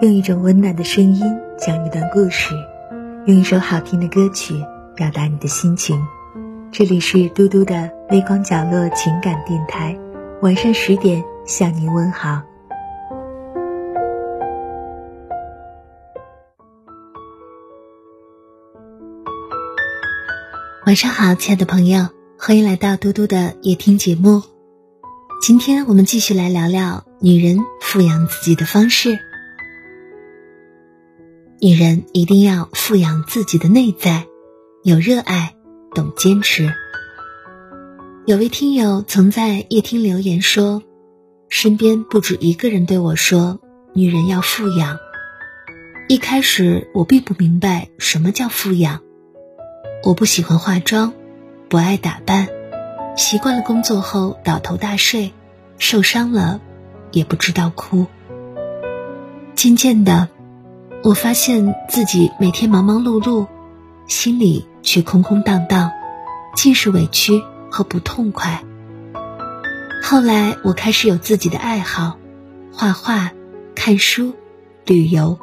用一种温暖的声音讲一段故事，用一首好听的歌曲表达你的心情。这里是嘟嘟的微光角落情感电台，晚上十点向您问好。晚上好，亲爱的朋友，欢迎来到嘟嘟的夜听节目。今天我们继续来聊聊女人富养自己的方式。女人一定要富养自己的内在，有热爱，懂坚持。有位听友曾在夜听留言说，身边不止一个人对我说，女人要富养。一开始我并不明白什么叫富养。我不喜欢化妆，不爱打扮，习惯了工作后倒头大睡，受伤了也不知道哭。渐渐的，我发现自己每天忙忙碌碌，心里却空空荡荡，尽是委屈和不痛快。后来我开始有自己的爱好，画画、看书、旅游，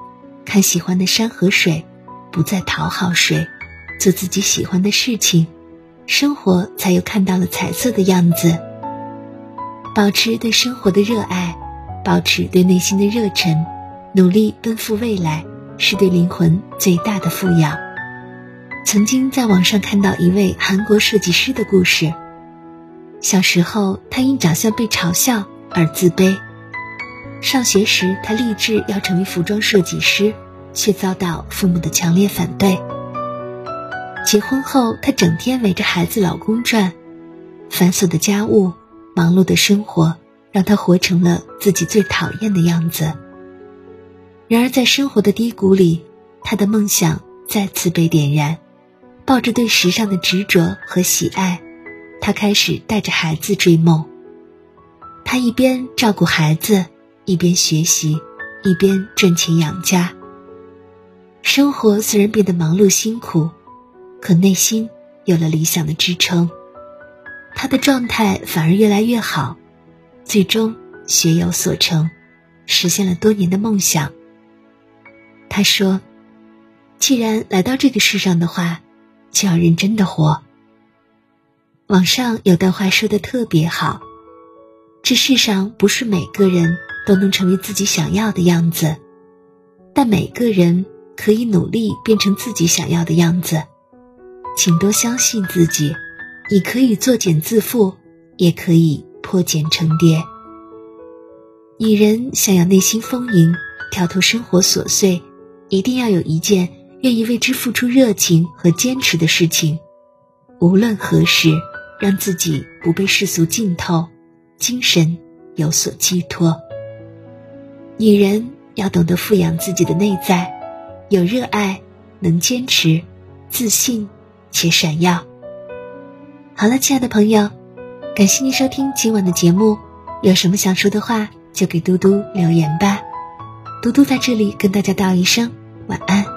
看喜欢的山和水，不再讨好谁。做自己喜欢的事情，生活才又看到了彩色的样子。保持对生活的热爱，保持对内心的热忱，努力奔赴未来，是对灵魂最大的富养。曾经在网上看到一位韩国设计师的故事。小时候，他因长相被嘲笑而自卑；上学时，他立志要成为服装设计师，却遭到父母的强烈反对。结婚后，她整天围着孩子、老公转，繁琐的家务、忙碌的生活，让她活成了自己最讨厌的样子。然而，在生活的低谷里，她的梦想再次被点燃。抱着对时尚的执着和喜爱，她开始带着孩子追梦。她一边照顾孩子，一边学习，一边赚钱养家。生活虽然变得忙碌辛苦。可内心有了理想的支撑，他的状态反而越来越好，最终学有所成，实现了多年的梦想。他说：“既然来到这个世上的话，就要认真的活。”网上有段话说的特别好：“这世上不是每个人都能成为自己想要的样子，但每个人可以努力变成自己想要的样子。”请多相信自己，你可以作茧自缚，也可以破茧成蝶。女人想要内心丰盈，跳脱生活琐碎，一定要有一件愿意为之付出热情和坚持的事情。无论何时，让自己不被世俗浸透，精神有所寄托。女人要懂得富养自己的内在，有热爱，能坚持，自信。且闪耀。好了，亲爱的朋友，感谢您收听今晚的节目。有什么想说的话，就给嘟嘟留言吧。嘟嘟在这里跟大家道一声晚安。